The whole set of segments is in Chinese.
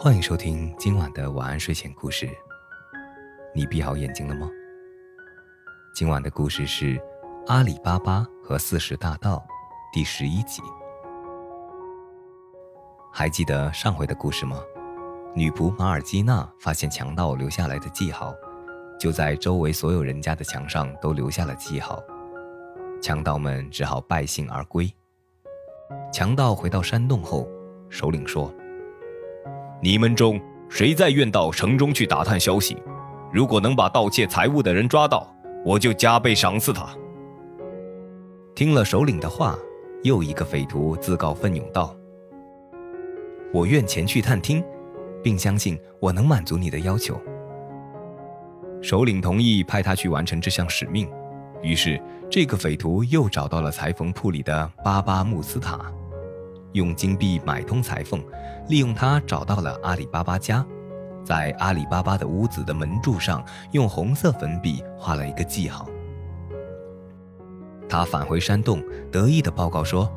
欢迎收听今晚的晚安睡前故事。你闭好眼睛了吗？今晚的故事是《阿里巴巴和四十大盗》第十一集。还记得上回的故事吗？女仆马尔基娜发现强盗留下来的记号，就在周围所有人家的墙上都留下了记号。强盗们只好败兴而归。强盗回到山洞后，首领说：“你们中谁再愿到城中去打探消息？如果能把盗窃财物的人抓到，我就加倍赏赐他。”听了首领的话，又一个匪徒自告奋勇道：“我愿前去探听，并相信我能满足你的要求。”首领同意派他去完成这项使命。于是，这个匪徒又找到了裁缝铺里的巴巴穆斯塔，用金币买通裁缝，利用他找到了阿里巴巴家，在阿里巴巴的屋子的门柱上用红色粉笔画了一个记号。他返回山洞，得意地报告说：“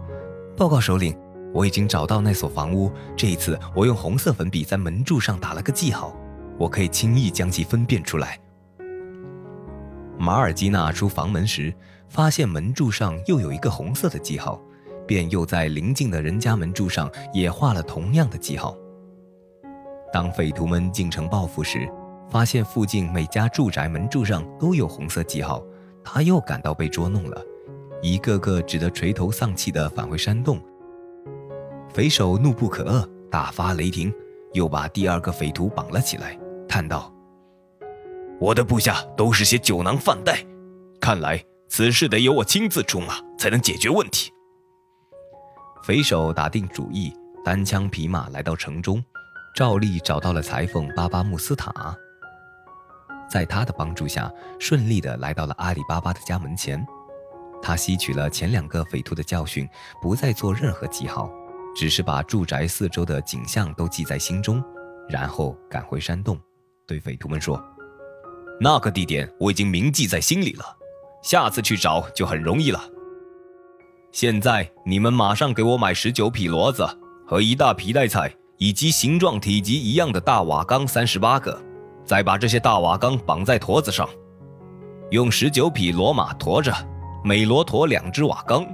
报告首领，我已经找到那所房屋。这一次，我用红色粉笔在门柱上打了个记号，我可以轻易将其分辨出来。”马尔基娜出房门时，发现门柱上又有一个红色的记号，便又在邻近的人家门柱上也画了同样的记号。当匪徒们进城报复时，发现附近每家住宅门柱上都有红色记号，他又感到被捉弄了，一个个只得垂头丧气地返回山洞。匪首怒不可遏，大发雷霆，又把第二个匪徒绑了起来，叹道。我的部下都是些酒囊饭袋，看来此事得由我亲自出马才能解决问题。匪首打定主意，单枪匹马来到城中，照例找到了裁缝巴巴穆斯塔。在他的帮助下，顺利地来到了阿里巴巴的家门前。他吸取了前两个匪徒的教训，不再做任何记号，只是把住宅四周的景象都记在心中，然后赶回山洞，对匪徒们说。那个地点我已经铭记在心里了，下次去找就很容易了。现在你们马上给我买十九匹骡子和一大皮带菜，以及形状体积一样的大瓦缸三十八个，再把这些大瓦缸绑在驼子上，用十九匹骡马驮着，每骡驮两只瓦缸。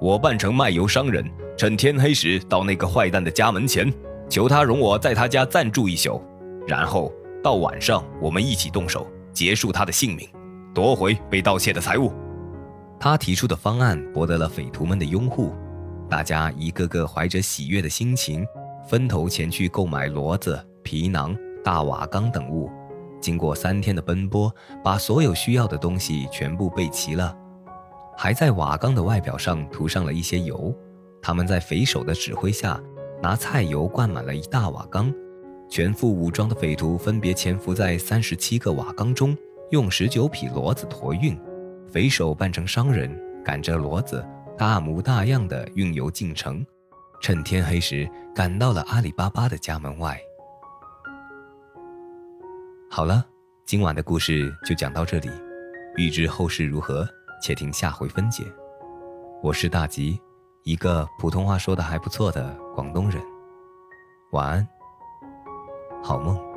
我扮成卖油商人，趁天黑时到那个坏蛋的家门前，求他容我在他家暂住一宿，然后到晚上我们一起动手。结束他的性命，夺回被盗窃的财物。他提出的方案博得了匪徒们的拥护，大家一个个怀着喜悦的心情，分头前去购买骡子、皮囊、大瓦缸等物。经过三天的奔波，把所有需要的东西全部备齐了，还在瓦缸的外表上涂上了一些油。他们在匪首的指挥下，拿菜油灌满了一大瓦缸。全副武装的匪徒分别潜伏在三十七个瓦缸中，用十九匹骡子驮运。匪首扮成商人，赶着骡子，大模大样的运油进城，趁天黑时赶到了阿里巴巴的家门外。好了，今晚的故事就讲到这里，欲知后事如何，且听下回分解。我是大吉，一个普通话说的还不错的广东人。晚安。好梦。